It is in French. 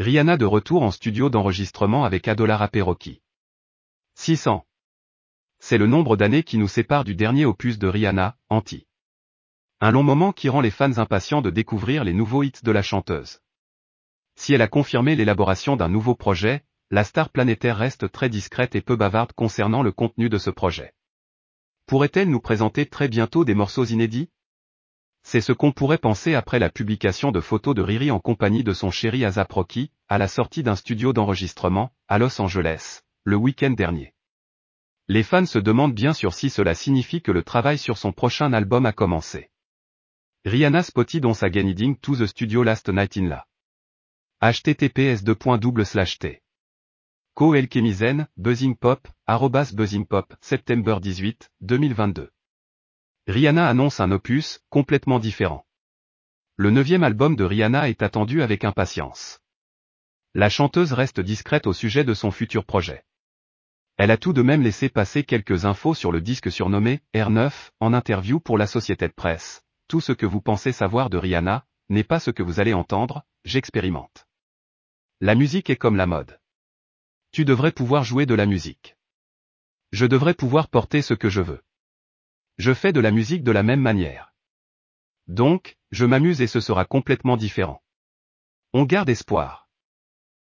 Rihanna de retour en studio d'enregistrement avec Adolara Perocchi. 600. C'est le nombre d'années qui nous sépare du dernier opus de Rihanna, Anti. Un long moment qui rend les fans impatients de découvrir les nouveaux hits de la chanteuse. Si elle a confirmé l'élaboration d'un nouveau projet, la star planétaire reste très discrète et peu bavarde concernant le contenu de ce projet. Pourrait-elle nous présenter très bientôt des morceaux inédits? C'est ce qu'on pourrait penser après la publication de photos de Riri en compagnie de son chéri Azap Rocky, à la sortie d'un studio d'enregistrement, à Los Angeles, le week-end dernier. Les fans se demandent bien sûr si cela signifie que le travail sur son prochain album a commencé. Rihanna spotted on sa getting to the studio last night in la. https t Co Elkemizen, Buzzing Pop, arrobas Buzzing Pop, septembre 18, 2022. Rihanna annonce un opus, complètement différent. Le neuvième album de Rihanna est attendu avec impatience. La chanteuse reste discrète au sujet de son futur projet. Elle a tout de même laissé passer quelques infos sur le disque surnommé R9 en interview pour la société de presse. Tout ce que vous pensez savoir de Rihanna n'est pas ce que vous allez entendre, j'expérimente. La musique est comme la mode. Tu devrais pouvoir jouer de la musique. Je devrais pouvoir porter ce que je veux. Je fais de la musique de la même manière. Donc, je m'amuse et ce sera complètement différent. On garde espoir.